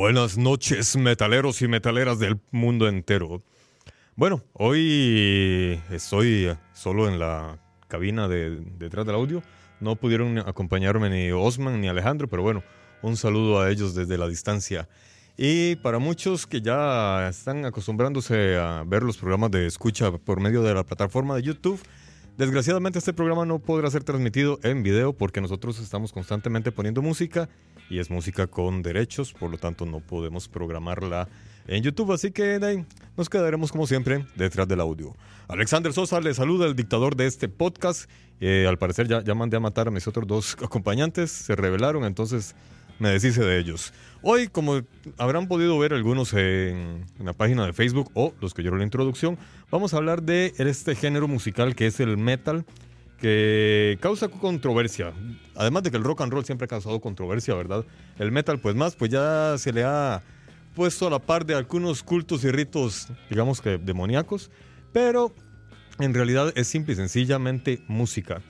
Buenas noches, metaleros y metaleras del mundo entero. Bueno, hoy estoy solo en la cabina de, detrás del audio. No pudieron acompañarme ni Osman ni Alejandro, pero bueno, un saludo a ellos desde la distancia. Y para muchos que ya están acostumbrándose a ver los programas de escucha por medio de la plataforma de YouTube, desgraciadamente este programa no podrá ser transmitido en video porque nosotros estamos constantemente poniendo música y es música con derechos, por lo tanto no podemos programarla en YouTube, así que nos quedaremos como siempre detrás del audio. Alexander Sosa le saluda el dictador de este podcast. Eh, al parecer ya, ya mandé a matar a mis otros dos acompañantes, se rebelaron, entonces me deshice de ellos. Hoy, como habrán podido ver algunos en, la página de Facebook o los que oyeron la introducción, vamos a hablar de este género musical que es el metal, que causa controversia. Además de que el rock and roll siempre ha causado controversia, ¿verdad? El metal, pues más, pues ya se le ha puesto a la par de algunos cultos y ritos, digamos que demoníacos, pero en realidad es simple y sencillamente música.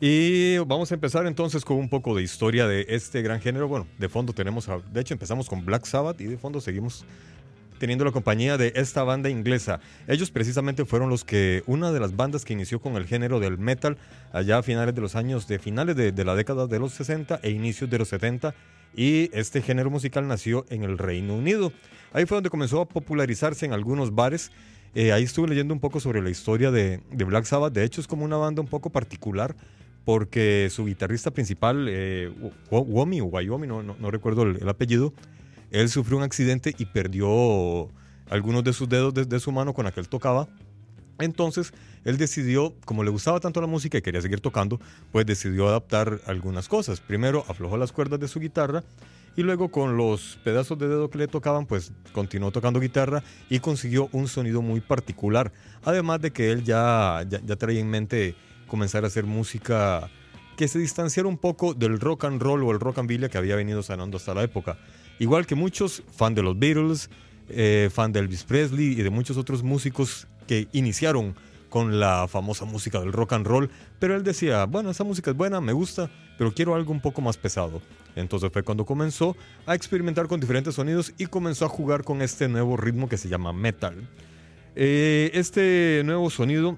Y vamos a empezar entonces con un poco de historia de este gran género. Bueno, de fondo tenemos, de hecho empezamos con Black Sabbath y de fondo seguimos teniendo la compañía de esta banda inglesa. Ellos precisamente fueron los que, una de las bandas que inició con el género del metal allá a finales de los años, de finales de, de la década de los 60 e inicios de los 70. Y este género musical nació en el Reino Unido. Ahí fue donde comenzó a popularizarse en algunos bares. Eh, ahí estuve leyendo un poco sobre la historia de, de Black Sabbath. De hecho, es como una banda un poco particular porque su guitarrista principal, eh, Womi o Wyoming, no, no, recuerdo el, apellido, él sufrió un accidente y perdió algunos de sus dedos de, su mano con la que él tocaba. Entonces, él decidió, como le gustaba tanto la música y quería seguir tocando, pues decidió adaptar algunas cosas. Primero aflojó las cuerdas de su guitarra y luego con los pedazos de dedo que le tocaban, pues continuó tocando guitarra y consiguió un sonido muy particular. Además de que él ya, ya, ya traía en mente comenzar a hacer música que se distanciara un poco del rock and roll o el rock and billa que había venido sanando hasta la época. Igual que muchos, fan de los Beatles, eh, fan de Elvis Presley y de muchos otros músicos que iniciaron con la famosa música del rock and roll, pero él decía, bueno, esa música es buena, me gusta, pero quiero algo un poco más pesado. Entonces fue cuando comenzó a experimentar con diferentes sonidos y comenzó a jugar con este nuevo ritmo que se llama metal. Eh, este nuevo sonido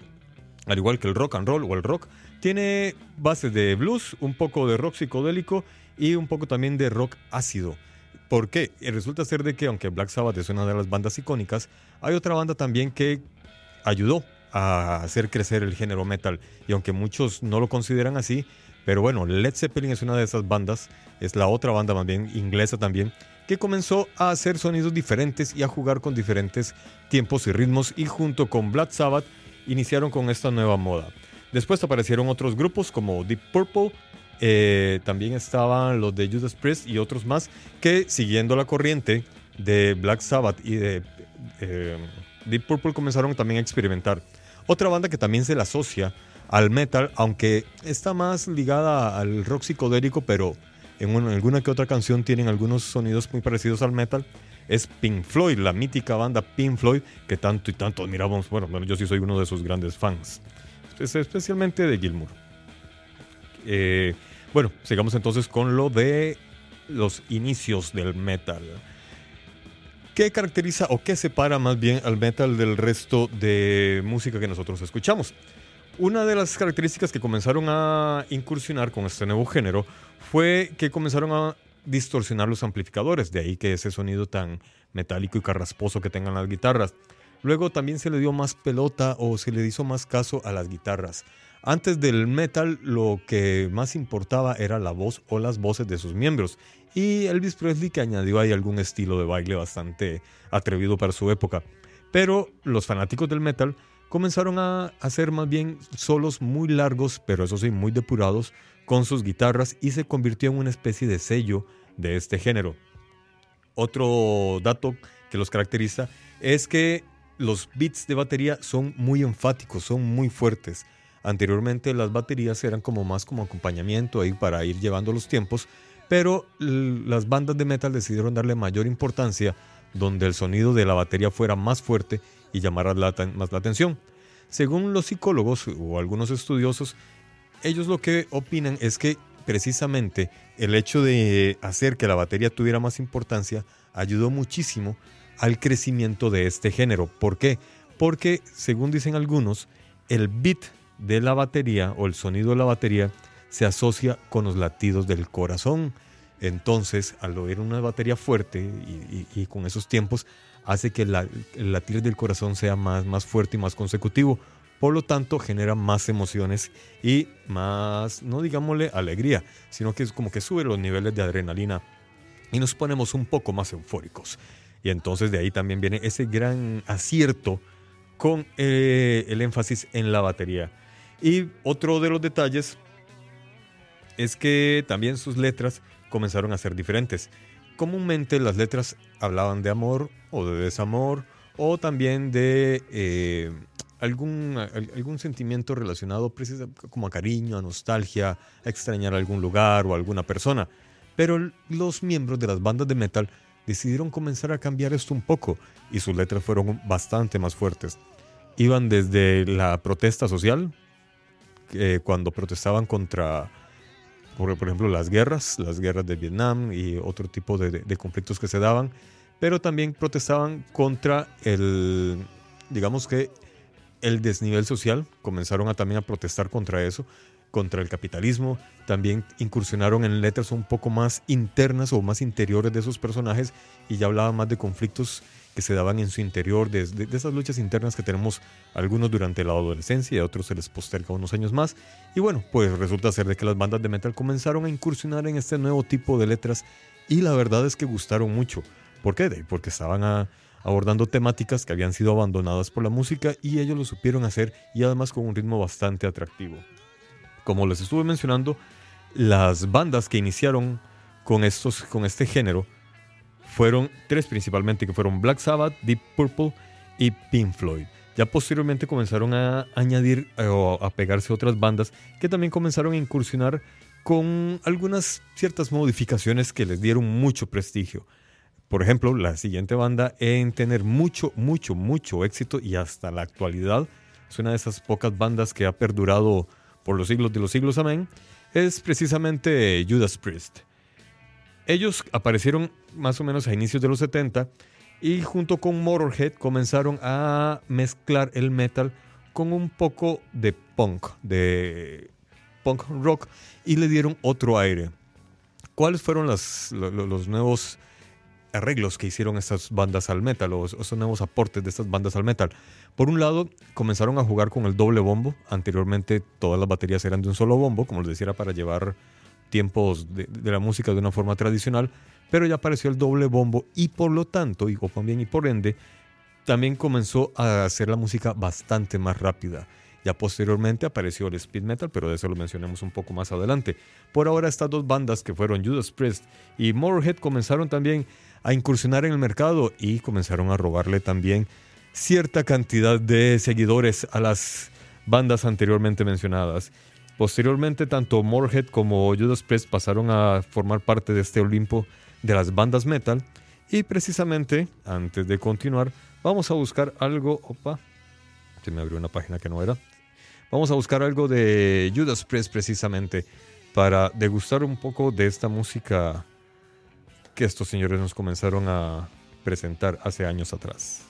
al igual que el rock and roll o el rock, tiene bases de blues, un poco de rock psicodélico y un poco también de rock ácido. ¿Por qué? Resulta ser de que aunque Black Sabbath es una de las bandas icónicas, hay otra banda también que ayudó a hacer crecer el género metal. Y aunque muchos no lo consideran así, pero bueno, Led Zeppelin es una de esas bandas, es la otra banda más bien inglesa también, que comenzó a hacer sonidos diferentes y a jugar con diferentes tiempos y ritmos y junto con Black Sabbath iniciaron con esta nueva moda. Después aparecieron otros grupos como Deep Purple, eh, también estaban los de Judas Priest y otros más que siguiendo la corriente de Black Sabbath y de eh, Deep Purple comenzaron también a experimentar. Otra banda que también se le asocia al metal, aunque está más ligada al rock psicodélico, pero en, en alguna que otra canción tienen algunos sonidos muy parecidos al metal, es Pink Floyd, la mítica banda Pink Floyd que tanto y tanto admiramos. Bueno, yo sí soy uno de sus grandes fans, especialmente de Gilmour. Eh, bueno, sigamos entonces con lo de los inicios del metal. ¿Qué caracteriza o qué separa más bien al metal del resto de música que nosotros escuchamos? Una de las características que comenzaron a incursionar con este nuevo género fue que comenzaron a distorsionar los amplificadores, de ahí que ese sonido tan metálico y carrasposo que tengan las guitarras. Luego también se le dio más pelota o se le hizo más caso a las guitarras. Antes del metal lo que más importaba era la voz o las voces de sus miembros. Y Elvis Presley que añadió ahí algún estilo de baile bastante atrevido para su época. Pero los fanáticos del metal comenzaron a hacer más bien solos muy largos, pero eso sí, muy depurados, con sus guitarras y se convirtió en una especie de sello de este género. Otro dato que los caracteriza es que los beats de batería son muy enfáticos, son muy fuertes. Anteriormente las baterías eran como más como acompañamiento ahí para ir llevando los tiempos, pero las bandas de metal decidieron darle mayor importancia donde el sonido de la batería fuera más fuerte y llamara más la atención. Según los psicólogos o algunos estudiosos, ellos lo que opinan es que precisamente el hecho de hacer que la batería tuviera más importancia ayudó muchísimo al crecimiento de este género. ¿Por qué? Porque, según dicen algunos, el beat de la batería o el sonido de la batería se asocia con los latidos del corazón. Entonces, al oír una batería fuerte y, con esos tiempos, hace que el latir del corazón sea más, más fuerte y más consecutivo. Por lo tanto, genera más emociones y más, no digámosle alegría, sino que es como que sube los niveles de adrenalina y nos ponemos un poco más eufóricos. Y entonces de ahí también viene ese gran acierto con eh, el énfasis en la batería. Y otro de los detalles es que también sus letras comenzaron a ser diferentes. Comúnmente las letras hablaban de amor o de desamor o también de eh, algún, algún sentimiento relacionado como a cariño, a nostalgia, a extrañar algún lugar o alguna persona. Pero los miembros de las bandas de metal decidieron comenzar a cambiar esto un poco y sus letras fueron bastante más fuertes. Iban desde la protesta social, eh, cuando protestaban contra, por, ejemplo, las guerras, las guerras de Vietnam y otro tipo de, de conflictos que se daban, pero también protestaban contra el, digamos que, el desnivel social, comenzaron a también a protestar contra eso, contra el capitalismo, también incursionaron en letras un poco más internas o más interiores de esos personajes y ya hablaban más de conflictos que se daban en su interior, de, esas luchas internas que tenemos algunos durante la adolescencia y a otros se les posterga unos años más. Y bueno, pues resulta ser de que las bandas de metal comenzaron a incursionar en este nuevo tipo de letras y la verdad es que gustaron mucho. ¿Por qué? Porque estaban abordando temáticas que habían sido abandonadas por la música y ellos lo supieron hacer y además con un ritmo bastante atractivo. Como les estuve mencionando, las bandas que iniciaron con, estos, con este género fueron tres principalmente, que fueron Black Sabbath, Deep Purple y Pink Floyd. Ya posteriormente comenzaron a añadir eh, o a pegarse otras bandas que también comenzaron a incursionar con algunas ciertas modificaciones que les dieron mucho prestigio. Por ejemplo, la siguiente banda en tener mucho, mucho, mucho éxito y hasta la actualidad es una de esas pocas bandas que ha perdurado por los siglos de los siglos, amén, es precisamente Judas Priest. Ellos aparecieron más o menos a inicios de los 70 y junto con Motorhead comenzaron a mezclar el metal con un poco de punk, de punk rock y le dieron otro aire. ¿Cuáles fueron los nuevos arreglos que hicieron estas bandas al metal o esos nuevos aportes de estas bandas al metal. Por un lado, comenzaron a jugar con el doble bombo. Anteriormente todas las baterías eran de un solo bombo, como les decía, para llevar tiempos de, la música de una forma tradicional, pero ya apareció el doble bombo y por lo tanto, y también y por ende, también comenzó a hacer la música bastante más rápida. Ya posteriormente apareció el speed metal, pero de eso lo mencionemos un poco más adelante. Por ahora estas dos bandas que fueron Judas Priest y Motorhead comenzaron también a incursionar en el mercado y comenzaron a robarle también cierta cantidad de seguidores a las bandas anteriormente mencionadas. Posteriormente, tanto Motorhead como Judas Priest pasaron a formar parte de este Olimpo de las bandas metal. Y precisamente, antes de continuar, vamos a buscar algo. Opa, se me abrió una página que no era. Vamos a buscar algo de Judas Priest precisamente para degustar un poco de esta música que estos señores nos comenzaron a presentar hace años atrás.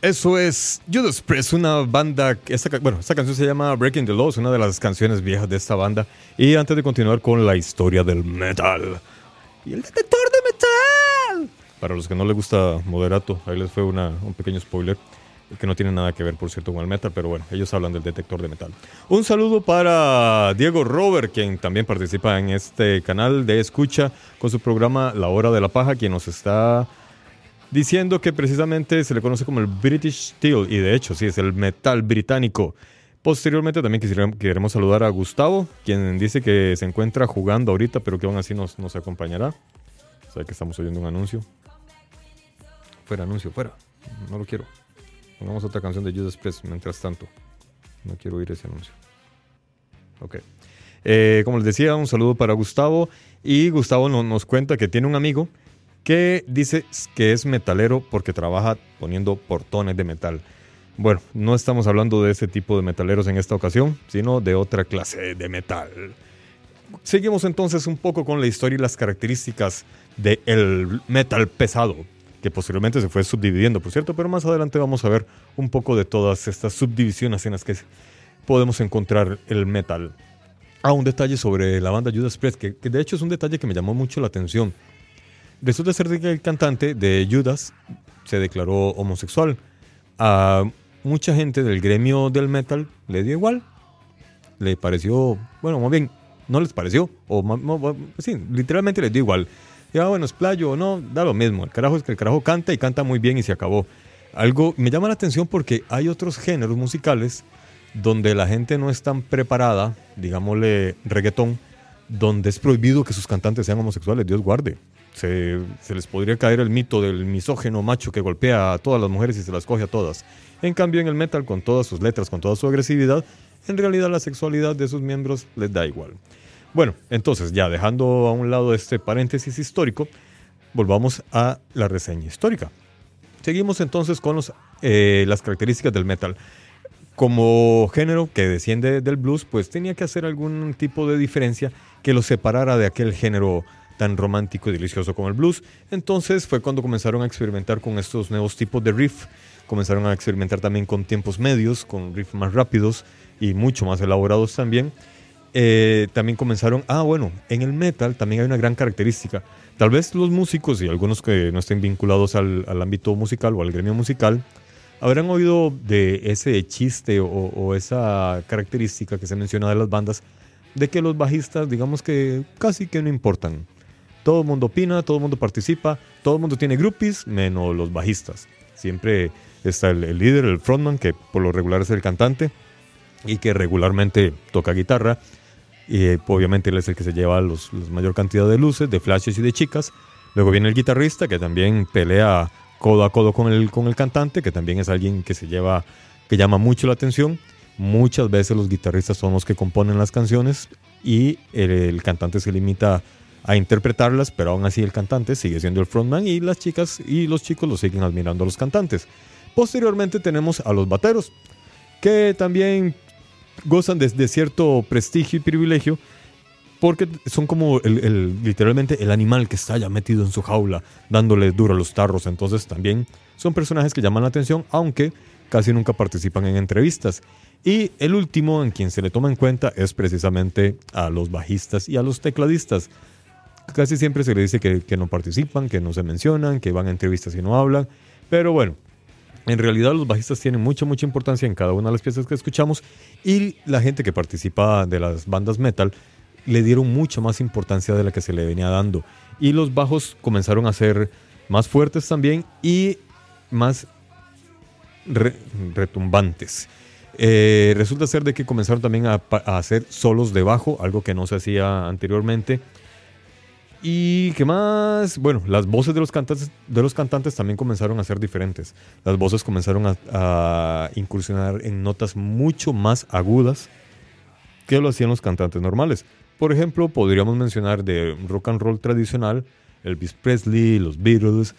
Eso es Judas Priest, una banda, esta, bueno, esta canción se llama Breaking the Laws, una de las canciones viejas de esta banda. Y antes de continuar con la historia del metal y el detector de metal. Para los que no les gusta Moderato, ahí les fue un pequeño spoiler que no tiene nada que ver, por cierto, con el metal, pero bueno, ellos hablan del detector de metal. Un saludo para Diego Robert, quien también participa en este canal de escucha con su programa La Hora de la Paja, quien nos está diciendo que precisamente se le conoce como el British Steel, y de hecho sí, es el metal británico. Posteriormente también queremos saludar a Gustavo, quien dice que se encuentra jugando ahorita, pero que aún así nos, nos acompañará. O sea que estamos oyendo un anuncio. Fuera anuncio, fuera. No lo quiero. Pongamos otra canción de Judas Priest mientras tanto. No quiero oír ese anuncio. Ok. Eh, como les decía, un saludo para Gustavo. Y Gustavo nos cuenta que tiene un amigo que dice que es metalero porque trabaja poniendo portones de metal. Bueno, no estamos hablando de ese tipo de metaleros en esta ocasión, sino de otra clase de metal. Seguimos entonces un poco con la historia y las características del metal pesado, que posteriormente se fue subdividiendo, por cierto, pero más adelante vamos a ver un poco de todas estas subdivisiones en las que podemos encontrar el metal. Ah, un detalle sobre la banda Judas Priest, que, de hecho es un detalle que me llamó mucho la atención. Resulta ser que el cantante de Judas se declaró homosexual. A mucha gente del gremio del metal le dio igual. Le pareció, bueno, más bien, no les pareció, o sí, literalmente les dio igual. Ya, bueno, es playo o no, da lo mismo. El carajo es que el carajo canta y canta muy bien y se acabó. Algo me llama la atención porque hay otros géneros musicales donde la gente no es tan preparada, digámosle reggaetón, donde es prohibido que sus cantantes sean homosexuales, Dios guarde. Se, les podría caer el mito del misógeno macho que golpea a todas las mujeres y se las coge a todas. En cambio, en el metal, con todas sus letras, con toda su agresividad, en realidad la sexualidad de sus miembros les da igual. Bueno, entonces ya dejando a un lado este paréntesis histórico, volvamos a la reseña histórica. Seguimos entonces con los, eh, las características del metal. Como género que desciende del blues, pues tenía que hacer algún tipo de diferencia que lo separara de aquel género tan romántico y delicioso como el blues. Entonces fue cuando comenzaron a experimentar con estos nuevos tipos de riff. Comenzaron a experimentar también con tiempos medios, con riffs más rápidos y mucho más elaborados también. Eh, también comenzaron, ah bueno, en el metal también hay una gran característica. Tal vez los músicos y algunos que no estén vinculados al, ámbito musical o al gremio musical, habrán oído de ese chiste o, esa característica que se menciona de las bandas, de que los bajistas, digamos que casi que no importan. Todo el mundo opina, todo el mundo participa, todo el mundo tiene groupies, menos los bajistas. Siempre está el líder, el frontman, que por lo regular es el cantante y que regularmente toca guitarra y eh, obviamente él es el que se lleva los, la mayor cantidad de luces, de flashes y de chicas. Luego viene el guitarrista que también pelea codo a codo con el, con el cantante, que también es alguien que se lleva, que llama mucho la atención. Muchas veces los guitarristas son los que componen las canciones y el, cantante se limita a interpretarlas, pero aún así el cantante sigue siendo el frontman y las chicas y los chicos lo siguen admirando a los cantantes. Posteriormente tenemos a los bateros, que también gozan de, cierto prestigio y privilegio porque son como el, literalmente el animal que está ya metido en su jaula, dándole duro a los tarros. Entonces también son personajes que llaman la atención, aunque casi nunca participan en entrevistas. Y el último en quien se le toma en cuenta es precisamente a los bajistas y a los tecladistas. Casi siempre se le dice que, no participan, que no se mencionan, que van a entrevistas y no hablan. Pero bueno, en realidad los bajistas tienen mucha, mucha importancia en cada una de las piezas que escuchamos y la gente que participa de las bandas metal le dieron mucha más importancia de la que se le venía dando. Y los bajos comenzaron a ser más fuertes también y más retumbantes. Eh, resulta ser de que comenzaron también a, a, hacer solos de bajo, algo que no se hacía anteriormente. ¿Y qué más? Bueno, las voces de los, cantantes, de los cantantes también comenzaron a ser diferentes. Las voces comenzaron a, incursionar en notas mucho más agudas que lo hacían los cantantes normales. Por ejemplo, podríamos mencionar de rock and roll tradicional, Elvis Presley, los Beatles,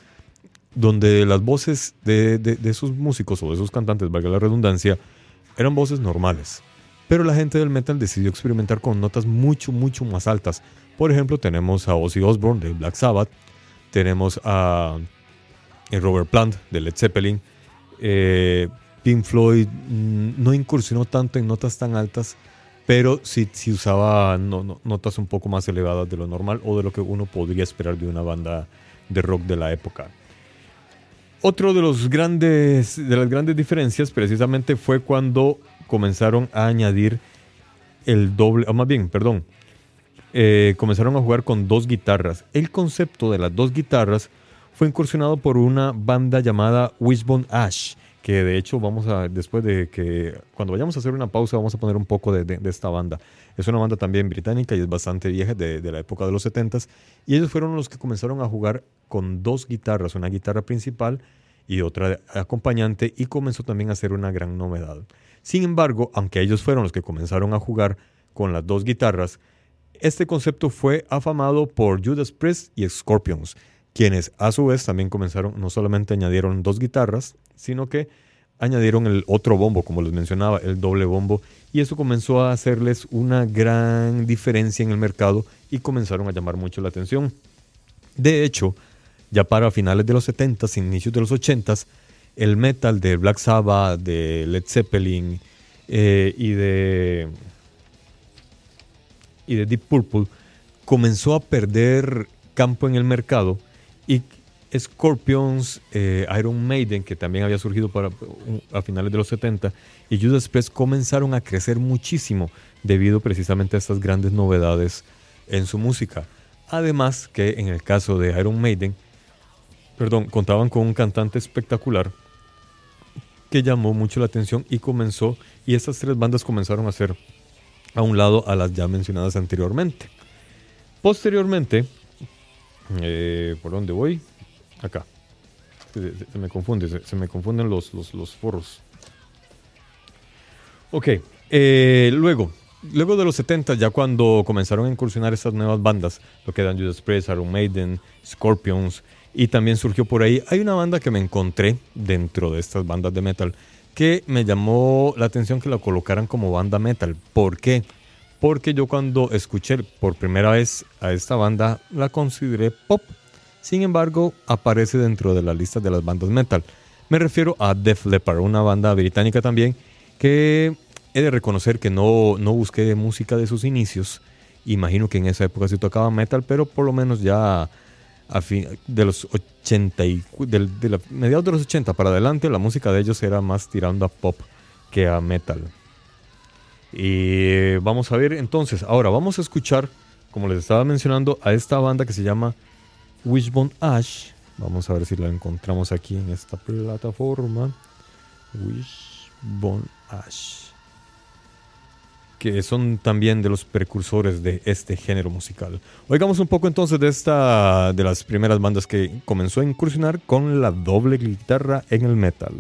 donde las voces de, de esos músicos o de esos cantantes, valga la redundancia, eran voces normales. Pero la gente del metal decidió experimentar con notas mucho, mucho más altas, por ejemplo, tenemos a Ozzy Osbourne de Black Sabbath, tenemos a Robert Plant de Led Zeppelin, eh, Pink Floyd mm, no incursionó tanto en notas tan altas, pero sí, sí usaba notas un poco más elevadas de lo normal o de lo que uno podría esperar de una banda de rock de la época. Otro de los grandes de las grandes diferencias precisamente fue cuando comenzaron a añadir el doble, o más bien, perdón, eh, comenzaron a jugar con dos guitarras. El concepto de las dos guitarras fue incursionado por una banda llamada Wishbone Ash, que de hecho vamos a, después de que, cuando vayamos a hacer una pausa, vamos a poner un poco de, esta banda. Es una banda también británica y es bastante vieja, de, la época de los 70s, y ellos fueron los que comenzaron a jugar con dos guitarras, una guitarra principal y otra acompañante, y comenzó también a ser una gran novedad. Sin embargo, aunque ellos fueron los que comenzaron a jugar con las dos guitarras, este concepto fue afamado por Judas Priest y Scorpions, quienes a su vez también comenzaron, no solamente añadieron dos guitarras, sino que añadieron el otro bombo, como les mencionaba, el doble bombo, y eso comenzó a hacerles una gran diferencia en el mercado y comenzaron a llamar mucho la atención. De hecho, ya para finales de los 70s, inicios de los 80s, el metal de Black Sabbath, de Led Zeppelin eh, y de y de Deep Purple comenzó a perder campo en el mercado y Scorpions, eh, Iron Maiden, que también había surgido para, a finales de los 70, y Judas Priest comenzaron a crecer muchísimo debido precisamente a estas grandes novedades en su música. Además que en el caso de Iron Maiden, perdón, contaban con un cantante espectacular que llamó mucho la atención y comenzó, y estas tres bandas comenzaron a ser a un lado a las ya mencionadas anteriormente. Posteriormente, eh, ¿por dónde voy? Acá. Se, me confunde, se, me confunden los, los, foros. Ok, eh, luego, luego de los 70, ya cuando comenzaron a incursionar estas nuevas bandas, lo que eran Judas Priest, Iron Maiden, Scorpions, y también surgió por ahí, hay una banda que me encontré dentro de estas bandas de metal que me llamó la atención que la colocaran como banda metal. ¿Por qué? Porque yo cuando escuché por primera vez a esta banda la consideré pop. Sin embargo, aparece dentro de la lista de las bandas metal. Me refiero a Def Leppard, una banda británica también que he de reconocer que no, no busqué música de sus inicios. Imagino que en esa época sí tocaba metal, pero por lo menos ya a fin, de los 80 y, de, la, mediados de los 80 para adelante la música de ellos era más tirando a pop que a metal. Y vamos a ver entonces, ahora vamos a escuchar, como les estaba mencionando, a esta banda que se llama Wishbone Ash. Vamos a ver si la encontramos aquí en esta plataforma. Wishbone Ash que son también de los precursores de este género musical. Oigamos un poco entonces de esta de las primeras bandas que comenzó a incursionar con la doble guitarra en el metal.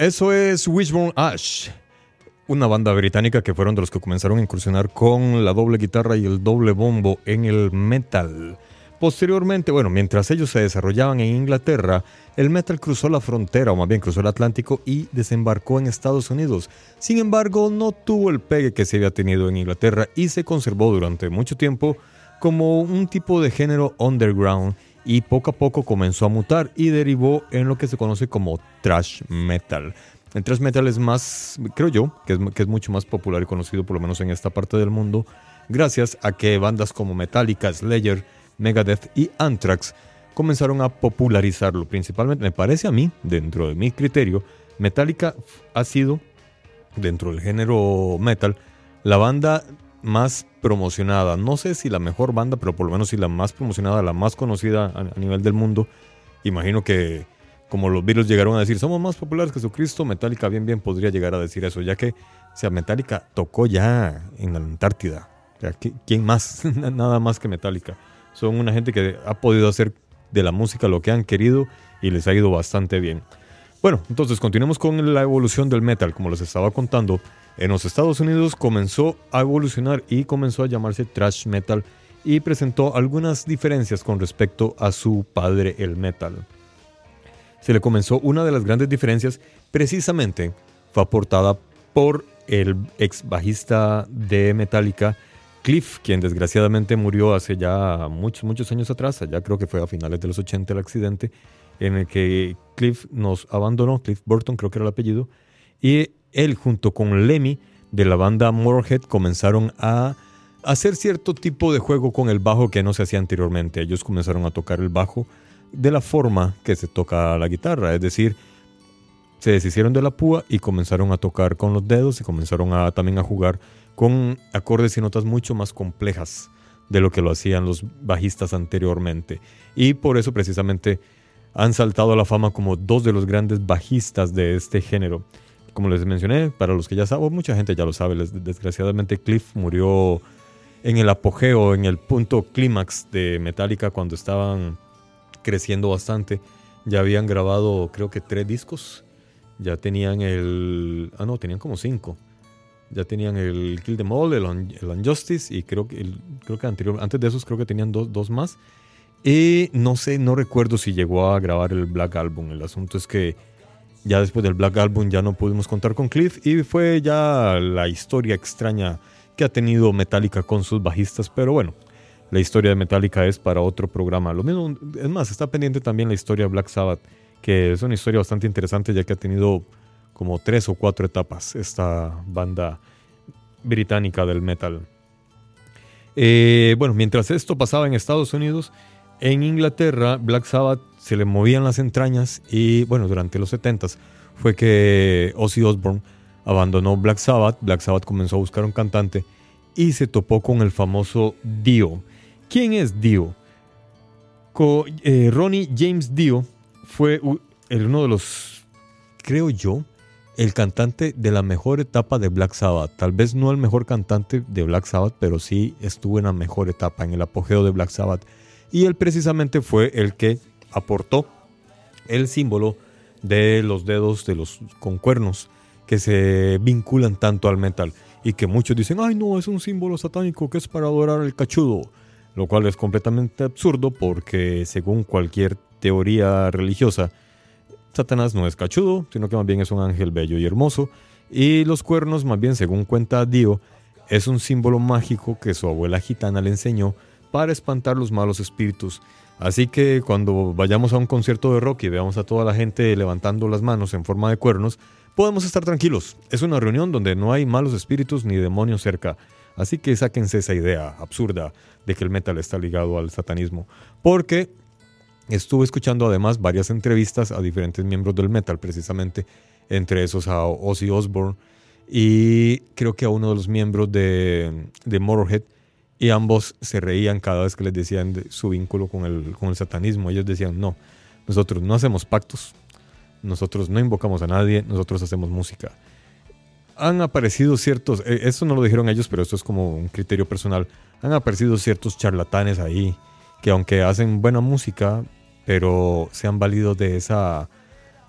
Eso es Wishbone Ash, una banda británica que fueron de los que comenzaron a incursionar con la doble guitarra y el doble bombo en el metal. Posteriormente, bueno, mientras ellos se desarrollaban en Inglaterra, el metal cruzó la frontera, o más bien cruzó el Atlántico y desembarcó en Estados Unidos. Sin embargo, no tuvo el pegue que se había tenido en Inglaterra y se conservó durante mucho tiempo como un tipo de género underground y poco a poco comenzó a mutar y derivó en lo que se conoce como thrash metal. El thrash metal es más, creo yo, que es, que es mucho más popular y conocido por lo menos en esta parte del mundo, gracias a que bandas como Metallica, Slayer, Megadeth y Anthrax comenzaron a popularizarlo. Principalmente, me parece a mí, dentro de mi criterio, Metallica ha sido, dentro del género metal, la banda más promocionada. No sé si la mejor banda, pero por lo menos si la más promocionada, la más conocida a, nivel del mundo. Imagino que como los Beatles llegaron a decir, somos más populares que Jesucristo, Metallica bien bien podría llegar a decir eso, ya que o sea, Metallica tocó ya en la Antártida. ¿Quién más? Nada más que Metallica. Son una gente que ha podido hacer de la música lo que han querido y les ha ido bastante bien. Bueno, entonces continuemos con la evolución del metal, como les estaba contando. En los Estados Unidos comenzó a evolucionar y comenzó a llamarse thrash metal y presentó algunas diferencias con respecto a su padre el metal. Se le comenzó una de las grandes diferencias precisamente fue aportada por el ex bajista de Metallica Cliff, quien desgraciadamente murió hace ya muchos, muchos años atrás, ya creo que fue a finales de los 80 el accidente, en el que Cliff nos abandonó, Cliff Burton creo que era el apellido, y él junto con Lemmy de la banda Motorhead comenzaron a hacer cierto tipo de juego con el bajo que no se hacía anteriormente. Ellos comenzaron a tocar el bajo de la forma que se toca la guitarra, es decir, se deshicieron de la púa y comenzaron a tocar con los dedos y comenzaron a, también a jugar con acordes y notas mucho más complejas de lo que lo hacían los bajistas anteriormente. Y por eso precisamente han saltado a la fama como dos de los grandes bajistas de este género como les mencioné, para los que ya saben, mucha gente ya lo sabe, desgraciadamente Cliff murió en el apogeo, en el punto clímax de Metallica cuando estaban creciendo bastante. Ya habían grabado creo que tres discos, ya tenían el... Ah, no, tenían como cinco. Ya tenían el Kill Them All, el, Unjustice y creo que, creo que anterior, antes de esos creo que tenían dos, dos más. Y no sé, no recuerdo si llegó a grabar el Black Album. El asunto es que ya después del Black Album ya no pudimos contar con Cliff y fue ya la historia extraña que ha tenido Metallica con sus bajistas, pero bueno, la historia de Metallica es para otro programa. Lo mismo, es más, está pendiente también la historia de Black Sabbath, que es una historia bastante interesante ya que ha tenido como tres o cuatro etapas esta banda británica del metal. Eh, bueno, mientras esto pasaba en Estados Unidos, en Inglaterra Black Sabbath se le movían las entrañas y bueno, durante los 70 fue que Ozzy Osbourne abandonó Black Sabbath, Black Sabbath comenzó a buscar un cantante y se topó con el famoso Dio. ¿Quién es Dio? Eh, Ronnie James Dio fue uno de los, creo yo, el cantante de la mejor etapa de Black Sabbath. Tal vez no el mejor cantante de Black Sabbath, pero sí estuvo en la mejor etapa, en el apogeo de Black Sabbath. Y él precisamente fue el que aportó el símbolo de los dedos de los con cuernos que se vinculan tanto al metal y que muchos dicen, ay no, es un símbolo satánico que es para adorar al cachudo, lo cual es completamente absurdo porque según cualquier teoría religiosa, Satanás no es cachudo, sino que más bien es un ángel bello y hermoso, y los cuernos, más bien según cuenta Dio, es un símbolo mágico que su abuela gitana le enseñó para espantar los malos espíritus Así que cuando vayamos a un concierto de rock y veamos a toda la gente levantando las manos en forma de cuernos, podemos estar tranquilos. Es una reunión donde no hay malos espíritus ni demonios cerca. Así que sáquense esa idea absurda de que el metal está ligado al satanismo. Porque estuve escuchando además varias entrevistas a diferentes miembros del metal, precisamente, entre esos a Ozzy Osbourne y creo que a uno de los miembros de, de Motorhead y ambos se reían cada vez que les decían de su vínculo con el, con el satanismo. Ellos decían, no, nosotros no hacemos pactos, nosotros no invocamos a nadie, nosotros hacemos música. Han aparecido ciertos, eh, esto no lo dijeron ellos, pero esto es como un criterio personal, han aparecido ciertos charlatanes ahí que aunque hacen buena música, pero se han valido de esa,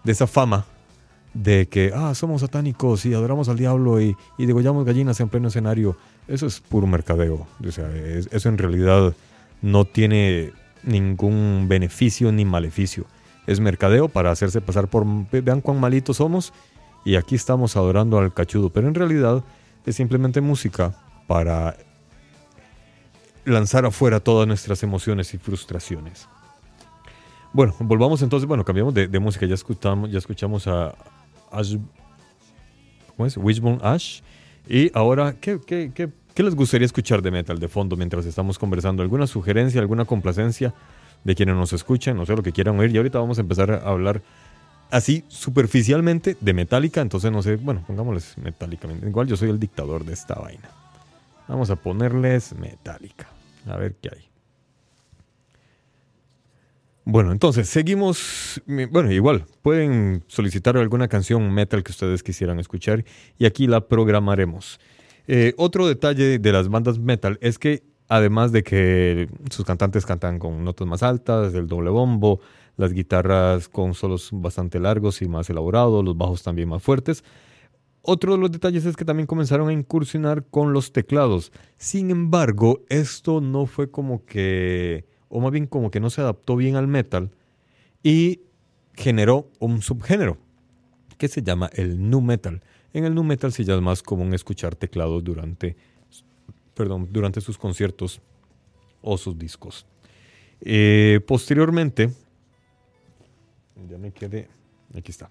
de esa fama de que, ah, somos satánicos y adoramos al diablo y, y degollamos gallinas en pleno escenario, eso es puro mercadeo. O sea, eso en realidad no tiene ningún beneficio ni maleficio. Es mercadeo para hacerse pasar por, vean cuán malitos somos y aquí estamos adorando al cachudo, pero en realidad es simplemente música para lanzar afuera todas nuestras emociones y frustraciones. Bueno, volvamos entonces, bueno, cambiamos de, música, ya escuchamos, ya escuchamos a Ash, ¿cómo es? Wishbone Ash. Y ahora, ¿qué, qué, qué, les gustaría escuchar de metal de fondo mientras estamos conversando? ¿Alguna sugerencia, alguna complacencia de quienes nos escuchan? No sé lo que quieran oír. Y ahorita vamos a empezar a hablar así superficialmente de Metallica. Entonces, no sé, bueno, pongámosles Metallica. Igual yo soy el dictador de esta vaina. Vamos a ponerles Metallica. A ver qué hay. Bueno, entonces seguimos. Bueno, igual, pueden solicitar alguna canción metal que ustedes quisieran escuchar y aquí la programaremos. Eh, otro detalle de las bandas metal es que además de que sus cantantes cantan con notas más altas, el doble bombo, las guitarras con solos bastante largos y más elaborados, los bajos también más fuertes, otro de los detalles es que también comenzaron a incursionar con los teclados. Sin embargo, esto no fue como que, o más bien como que no se adaptó bien al metal y generó un subgénero que se llama el nu metal. En el nu metal sí ya es más común escuchar teclados durante, perdón, durante sus conciertos o sus discos. Eh, posteriormente, ya me quedé, aquí está.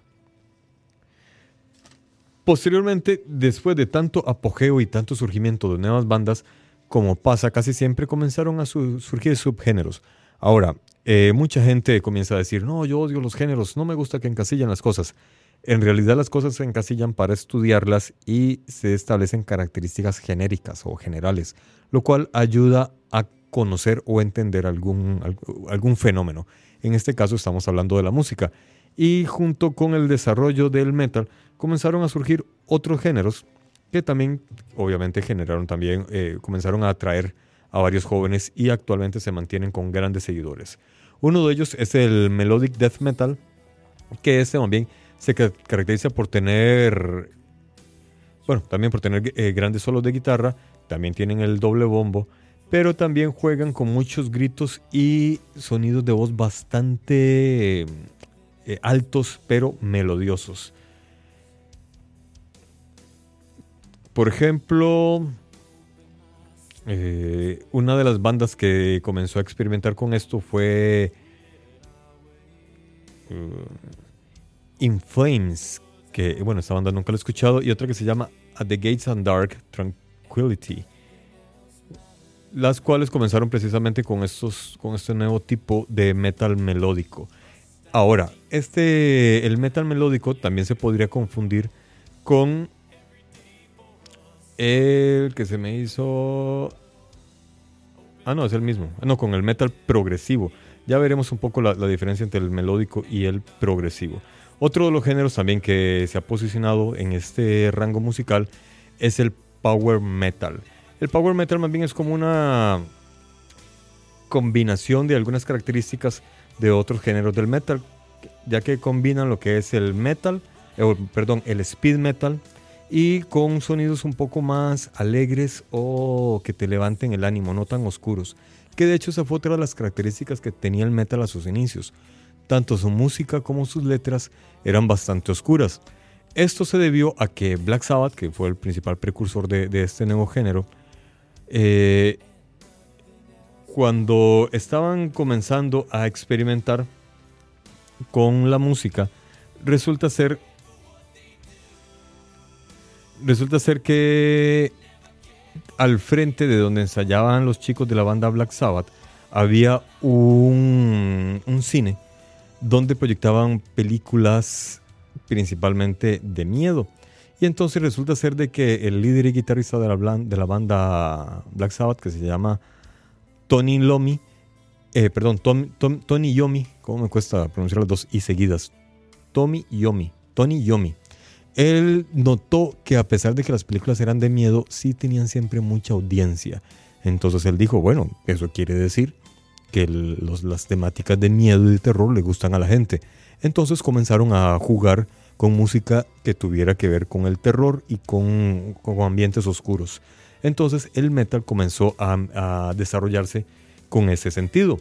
Posteriormente, después de tanto apogeo y tanto surgimiento de nuevas bandas, como pasa casi siempre, comenzaron a surgir subgéneros. Ahora, eh, mucha gente comienza a decir, no, yo odio los géneros, no me gusta que encasillan las cosas. En realidad las cosas se encasillan para estudiarlas y se establecen características genéricas o generales, lo cual ayuda a conocer o entender algún, algún fenómeno. En este caso estamos hablando de la música. Y junto con el desarrollo del metal, comenzaron a surgir otros géneros que también, obviamente, generaron también, eh, comenzaron a atraer a varios jóvenes y actualmente se mantienen con grandes seguidores. Uno de ellos es el Melodic Death Metal, que este también se caracteriza por tener, bueno, también por tener eh, grandes solos de guitarra, también tienen el doble bombo, pero también juegan con muchos gritos y sonidos de voz bastante eh, altos, pero melodiosos. Por ejemplo, eh, una de las bandas que comenzó a experimentar con esto fue uh, In Flames, que bueno, esta banda nunca la he escuchado, y otra que se llama At the Gates and Dark Tranquility, las cuales comenzaron precisamente con, estos, con este nuevo tipo de metal melódico. Ahora, este, el metal melódico también se podría confundir con el que se me hizo. Ah, no, es el mismo. No, con el metal progresivo. Ya veremos un poco la, diferencia entre el melódico y el progresivo. Otro de los géneros también que se ha posicionado en este rango musical es el power metal. El power metal más bien es como una combinación de algunas características de otros géneros del metal, ya que combinan lo que es el metal, eh, perdón, el speed metal, y con sonidos un poco más alegres o que te levanten el ánimo, no tan oscuros. Que de hecho esa fue otra de las características que tenía el metal a sus inicios. Tanto su música como sus letras eran bastante oscuras. Esto se debió a que Black Sabbath, que fue el principal precursor de, este nuevo género, eh, cuando estaban comenzando a experimentar con la música, resulta ser resulta ser que al frente de donde ensayaban los chicos de la banda Black Sabbath había un, cine donde proyectaban películas principalmente de miedo. Y entonces resulta ser de que el líder y guitarrista de la, de la banda Black Sabbath, que se llama Tony Lomi, eh, perdón, Tony Yomi, ¿cómo me cuesta pronunciar las dos y seguidas? Tommy Yomi, Tony Yomi. Él notó que a pesar de que las películas eran de miedo, sí tenían siempre mucha audiencia. Entonces él dijo, bueno, eso quiere decir que las temáticas de miedo y de terror le gustan a la gente. Entonces comenzaron a jugar con música que tuviera que ver con el terror y con, con ambientes oscuros. Entonces el metal comenzó a, a desarrollarse con ese sentido.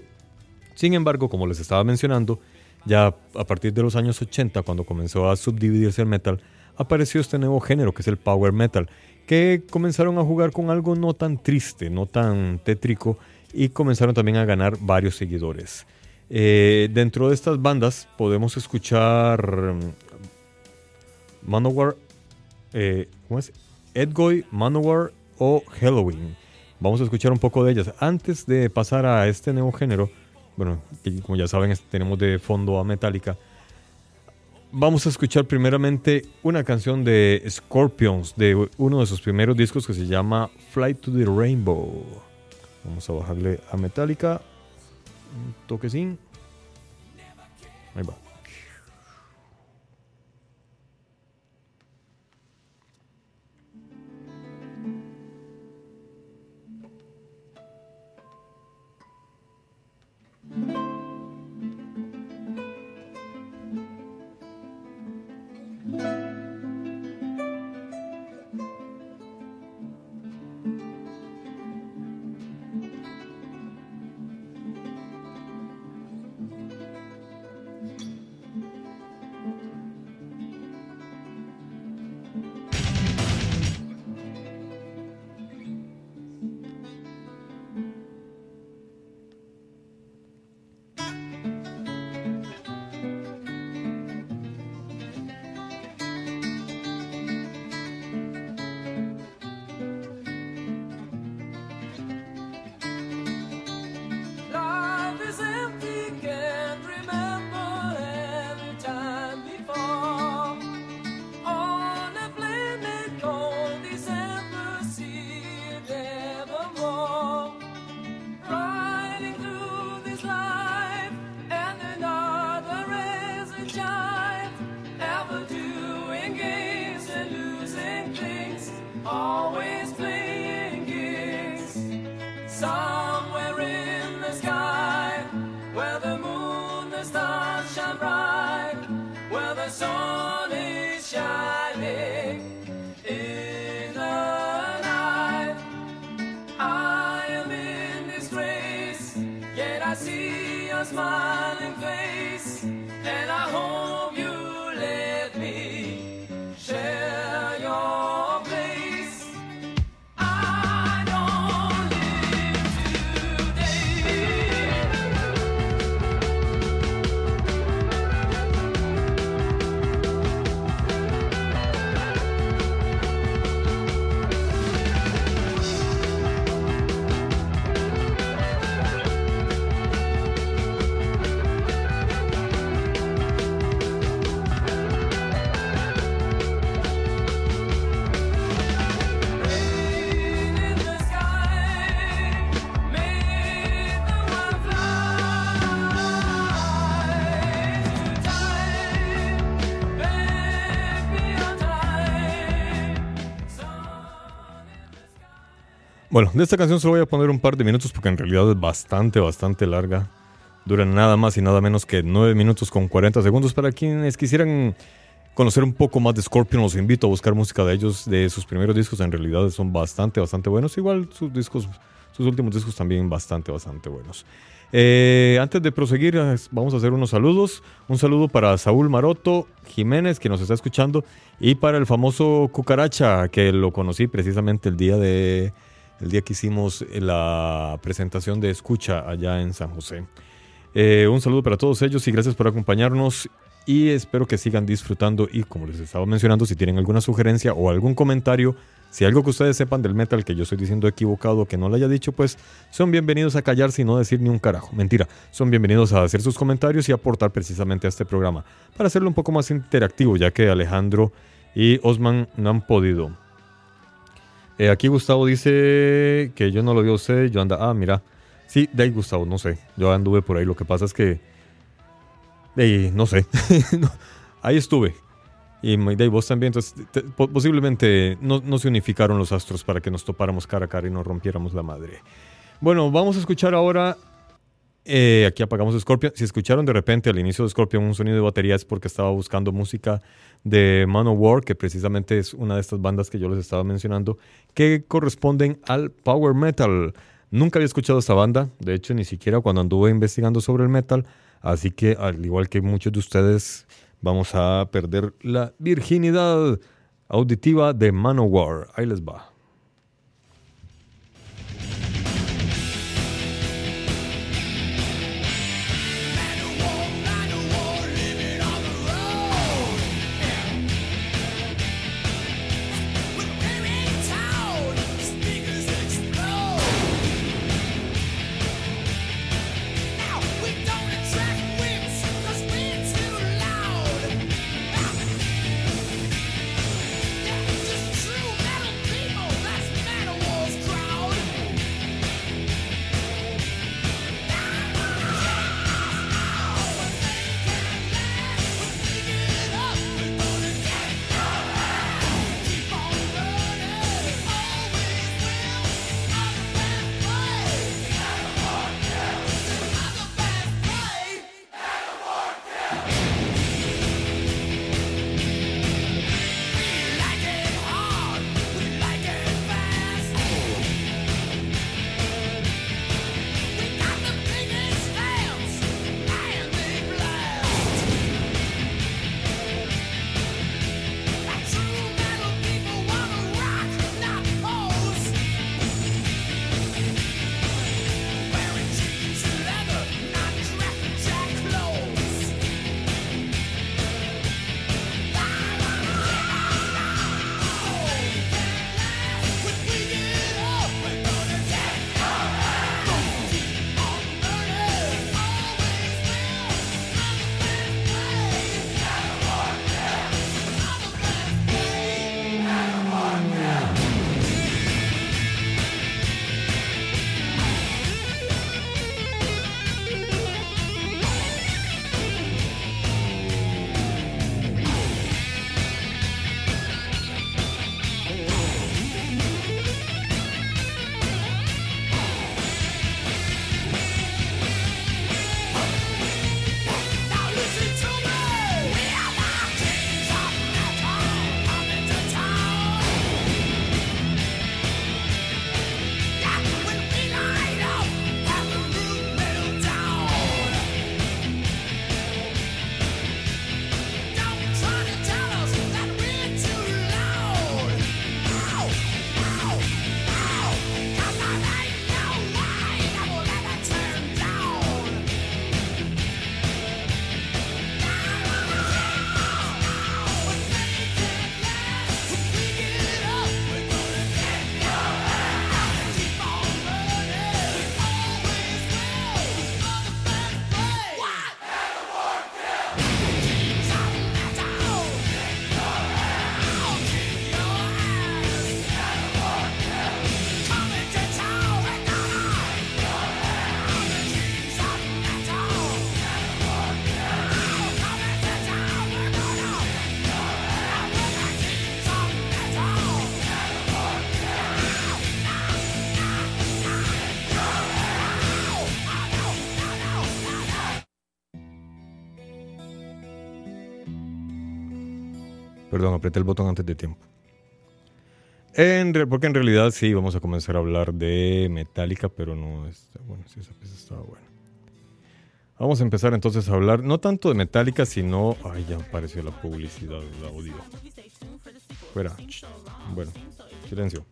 Sin embargo, como les estaba mencionando, ya a partir de los años 80, cuando comenzó a subdividirse el metal, apareció este nuevo género que es el power metal, que comenzaron a jugar con algo no tan triste, no tan tétrico y comenzaron también a ganar varios seguidores. Eh, dentro de estas bandas podemos escuchar mm, Manowar, eh. Edgoy, Manowar o Halloween. Vamos a escuchar un poco de ellas. Antes de pasar a este nuevo género, bueno, como ya saben, tenemos de fondo a Metallica. Vamos a escuchar primeramente una canción de Scorpions, de uno de sus primeros discos que se llama Flight to the Rainbow. Vamos a bajarle a Metallica. Un toquecín. Ahí va. Bueno, de esta canción solo voy a poner un par de minutos porque en realidad es bastante, bastante larga. Dura nada más y nada menos que 9 minutos con 40 segundos. Para quienes quisieran conocer un poco más de Scorpion, los invito a buscar música de ellos, de sus primeros discos. En realidad son bastante, bastante buenos. Igual sus discos, sus últimos discos también bastante, bastante buenos. Eh, antes de proseguir, vamos a hacer unos saludos. Un saludo para Saúl Maroto Jiménez, que nos está escuchando, y para el famoso Cucaracha, que lo conocí precisamente el día de el día que hicimos la presentación de Escucha allá en San José. Eh, un saludo para todos ellos y gracias por acompañarnos y espero que sigan disfrutando y como les estaba mencionando, si tienen alguna sugerencia o algún comentario, si algo que ustedes sepan del metal que yo estoy diciendo equivocado, que no lo haya dicho, pues son bienvenidos a callarse y no decir ni un carajo. Mentira, son bienvenidos a hacer sus comentarios y aportar precisamente a este programa para hacerlo un poco más interactivo, ya que Alejandro y Osman no han podido. Eh, aquí Gustavo dice que yo no lo vi a usted, yo anda, ah, mira. Sí, de ahí Gustavo, no sé, yo anduve por ahí, lo que pasa es que, de no sé, ahí estuve. Y de vos también, entonces posiblemente no, no, se unificaron los astros para que nos topáramos cara a cara y nos rompiéramos la madre. Bueno, vamos a escuchar ahora Eh, aquí apagamos Scorpion. Si escucharon de repente al inicio de Scorpion un sonido de batería es porque estaba buscando música de Manowar, que precisamente es una de estas bandas que yo les estaba mencionando, que corresponden al power metal. Nunca había escuchado esta banda, de hecho ni siquiera cuando anduve investigando sobre el metal, así que al igual que muchos de ustedes vamos a perder la virginidad auditiva de Manowar. Ahí les va. Perdón, apreté el botón antes de tiempo. En porque en realidad sí, vamos a comenzar a hablar de Metallica, pero no es. Bueno, sí, esa pieza estaba buena. Vamos a empezar entonces a hablar, no tanto de Metallica, sino. Ay, ya apareció la publicidad del audio. Fuera. Bueno, silencio.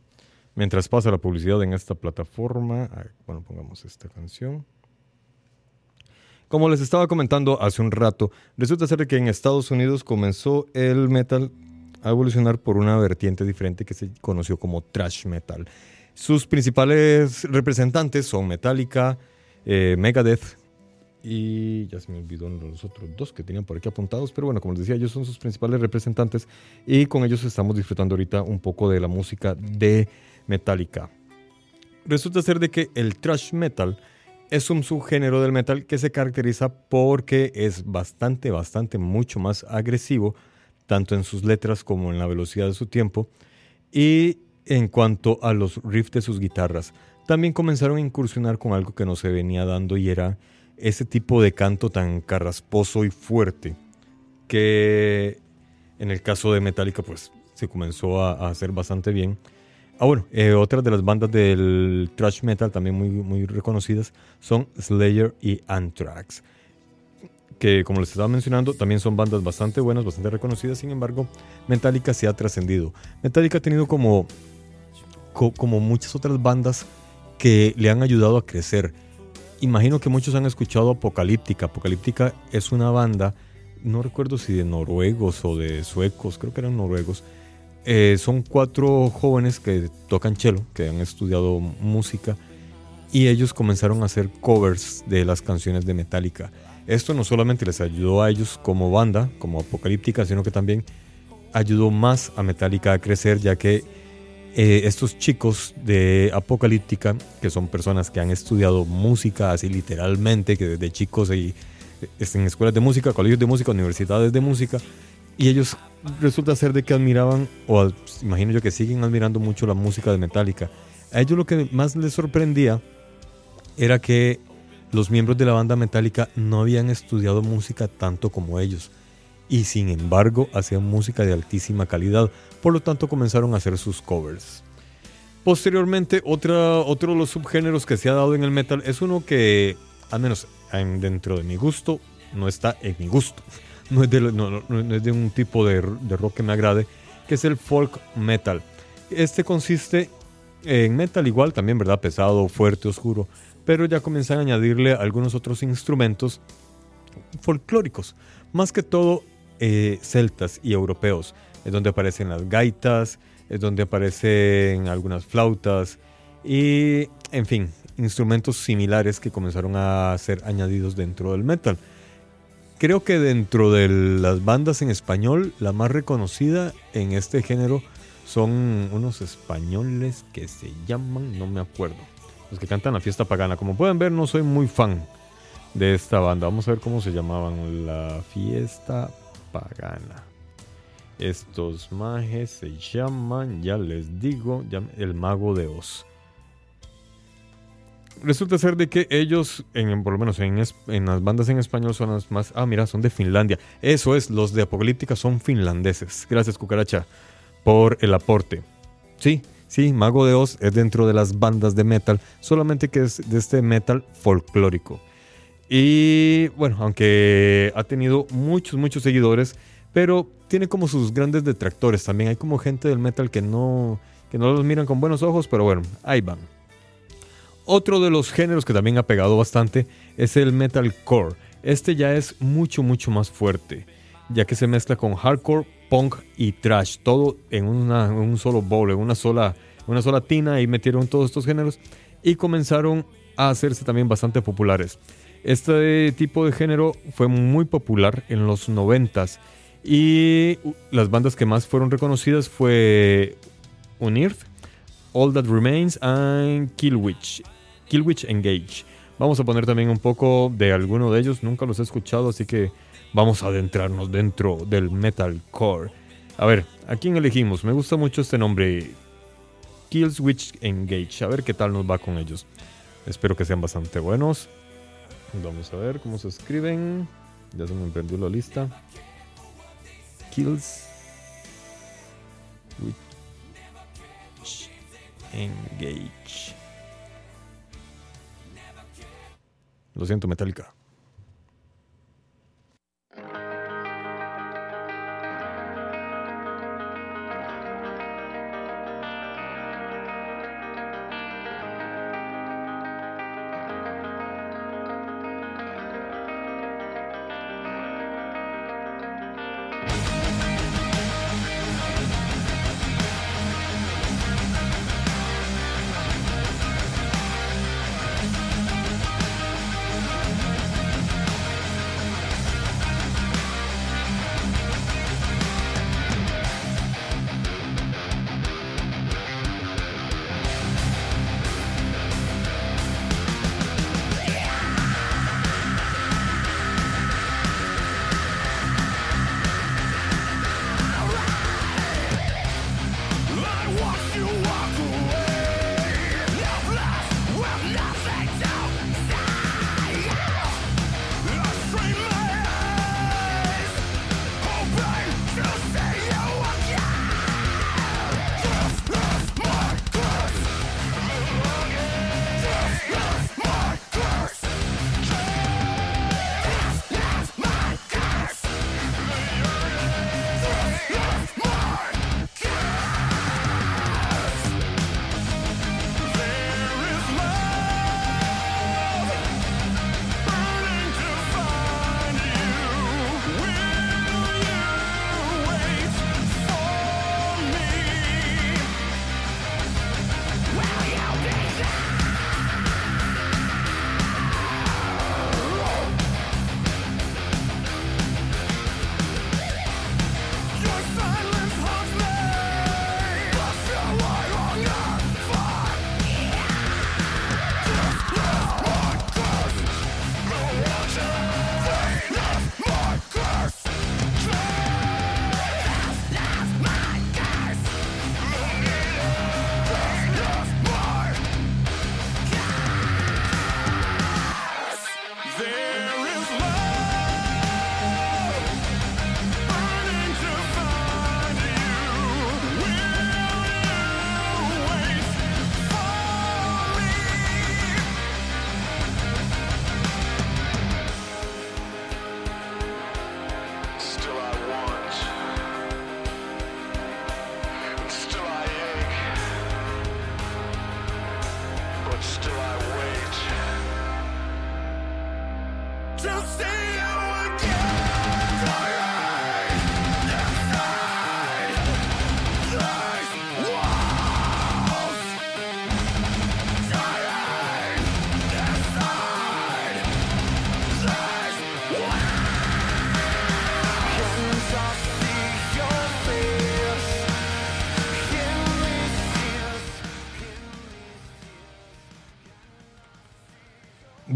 Mientras pasa la publicidad en esta plataforma, bueno, pongamos esta canción. Como les estaba comentando hace un rato, resulta ser que en Estados Unidos comenzó el metal a evolucionar por una vertiente diferente que se conoció como thrash metal. Sus principales representantes son Metallica, eh, Megadeth y ya se me olvidó los otros dos que tenían por aquí apuntados, pero bueno, como les decía, ellos son sus principales representantes y con ellos estamos disfrutando ahorita un poco de la música de Metallica. Resulta ser de que el thrash metal es un subgénero del metal que se caracteriza porque es bastante, bastante, mucho más agresivo, tanto en sus letras como en la velocidad de su tiempo. Y en cuanto a los riffs de sus guitarras, también comenzaron a incursionar con algo que no se venía dando y era ese tipo de canto tan carrasposo y fuerte que en el caso de Metallica pues se comenzó a, hacer bastante bien. Ah, bueno, eh, otras de las bandas del thrash metal también muy, muy reconocidas son Slayer y Anthrax que como les estaba mencionando, también son bandas bastante buenas, bastante reconocidas, sin embargo, Metallica se ha trascendido. Metallica ha tenido como, como muchas otras bandas que le han ayudado a crecer. Imagino que muchos han escuchado Apocalíptica. Apocalíptica es una banda, no recuerdo si de noruegos o de suecos, creo que eran noruegos. Eh, son cuatro jóvenes que tocan cello, que han estudiado música, y ellos comenzaron a hacer covers de las canciones de Metallica. Esto no solamente les ayudó a ellos como banda, como apocalíptica, sino que también ayudó más a Metallica a crecer, ya que eh, estos chicos de Apocalíptica, que son personas que han estudiado música así literalmente, que desde chicos y, en escuelas de música, colegios de música, universidades de música, y ellos resulta ser de que admiraban, o imagino yo que siguen admirando mucho la música de Metallica. A ellos lo que más les sorprendía era que los miembros de la banda metálica no habían estudiado música tanto como ellos y sin embargo hacían música de altísima calidad, por lo tanto comenzaron a hacer sus covers. Posteriormente, otra, otro de los subgéneros que se ha dado en el metal es uno que, al menos dentro de mi gusto, no está en mi gusto. No es de, no, es de un tipo de, de rock que me agrade, que es el folk metal. Este consiste en metal igual, también, ¿verdad? Pesado, fuerte, oscuro, pero ya comienzan a añadirle algunos otros instrumentos folclóricos, más que todo eh, celtas y europeos, es donde aparecen las gaitas, es donde aparecen algunas flautas y, en fin, instrumentos similares que comenzaron a ser añadidos dentro del metal. Creo que dentro de las bandas en español, la más reconocida en este género son unos españoles que se llaman, no me acuerdo, los que cantan la fiesta pagana. Como pueden ver, no soy muy fan de esta banda. Vamos a ver cómo se llamaban. La fiesta pagana. Estos majes se llaman, ya les digo, el mago de Oz. Resulta ser de que ellos, en, por lo menos en, las bandas en español, son las más... Ah, mira, son de Finlandia. Eso es, los de Apocalíptica son finlandeses. Gracias, Cucaracha, por el aporte. Sí, Sí, Mago de Oz es dentro de las bandas de metal, solamente que es de este metal folclórico. Y bueno, aunque ha tenido muchos, muchos seguidores, pero tiene como sus grandes detractores también. Hay como gente del metal que no, que no los miran con buenos ojos, pero bueno, ahí van. Otro de los géneros que también ha pegado bastante es el metalcore. Este ya es mucho, mucho más fuerte, ya que se mezcla con hardcore, punk y trash, todo en, un solo bowl, en una sola, una sola tina y metieron todos estos géneros y comenzaron a hacerse también bastante populares. Este tipo de género fue muy popular en los noventas y las bandas que más fueron reconocidas fue Unearth, All That Remains and Killwitch, Killwitch Engage. Vamos a poner también un poco de alguno de ellos, nunca los he escuchado, así que vamos a adentrarnos dentro del metalcore. A ver, ¿a quién elegimos? Me gusta mucho este nombre. Killswitch Engage. A ver qué tal nos va con ellos. Espero que sean bastante buenos. Vamos a ver cómo se escriben. Ya se me perdió la lista. Kills. Engage. Lo siento, Metallica.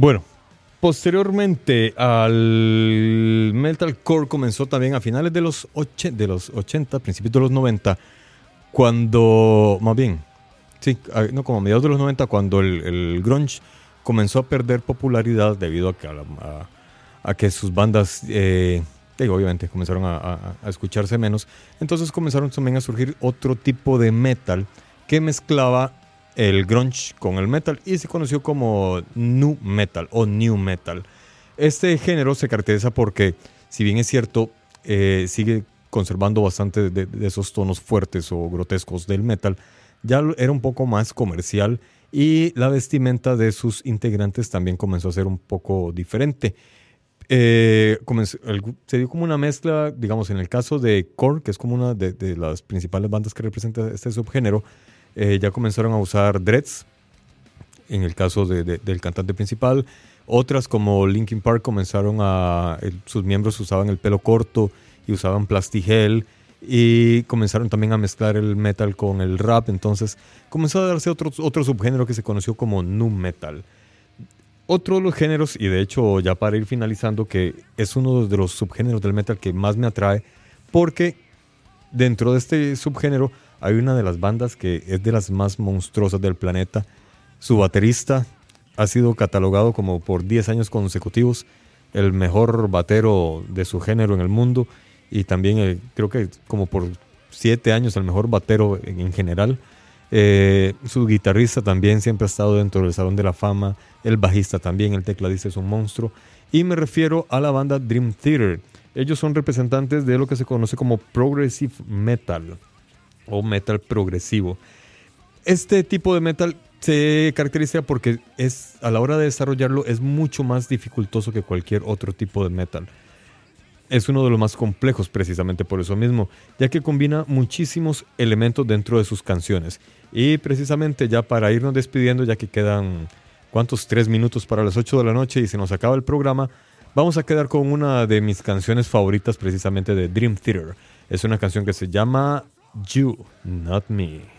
Bueno, posteriormente al metalcore comenzó también a finales de los, de los 80, principios de los 90, cuando, más bien, sí, no, como a mediados de los 90, cuando el, grunge comenzó a perder popularidad debido a que, a, que sus bandas, eh, obviamente, comenzaron a, escucharse menos. Entonces comenzaron también a surgir otro tipo de metal que mezclaba el grunge con el metal y se conoció como nu metal o new metal. Este género se caracteriza porque, si bien es cierto, eh, sigue conservando bastante de, esos tonos fuertes o grotescos del metal, ya era un poco más comercial y la vestimenta de sus integrantes también comenzó a ser un poco diferente. Eh, se dio como una mezcla, digamos, en el caso de Core, que es como una de, las principales bandas que representa este subgénero, eh, ya comenzaron a usar dreads, en el caso del cantante principal. Otras como Linkin Park comenzaron a, sus miembros usaban el pelo corto y usaban plastigel y comenzaron también a mezclar el metal con el rap, entonces comenzó a darse otro, otro subgénero que se conoció como nu metal. Otro de los géneros, y de hecho ya para ir finalizando, que es uno de los subgéneros del metal que más me atrae, porque dentro de este subgénero hay una de las bandas que es de las más monstruosas del planeta. Su baterista ha sido catalogado como por 10 años consecutivos el mejor batero de su género en el mundo y también eh, creo que como por siete años el mejor batero en, general. Eh, su guitarrista también siempre ha estado dentro del Salón de la Fama, el bajista también, el tecladista es un monstruo. Y me refiero a la banda Dream Theater. Ellos son representantes de lo que se conoce como Progressive Metal o metal progresivo. Este tipo de metal se caracteriza porque es a la hora de desarrollarlo es mucho más dificultoso que cualquier otro tipo de metal es uno de los más complejos precisamente por eso mismo, ya que combina muchísimos elementos dentro de sus canciones. Y precisamente ya para irnos despidiendo, ya que quedan, ¿cuántos? Tres minutos para las 8 de la noche y se nos acaba el programa, vamos a quedar con una de mis canciones favoritas precisamente de Dream Theater. Es una canción que se llama You, Not Me.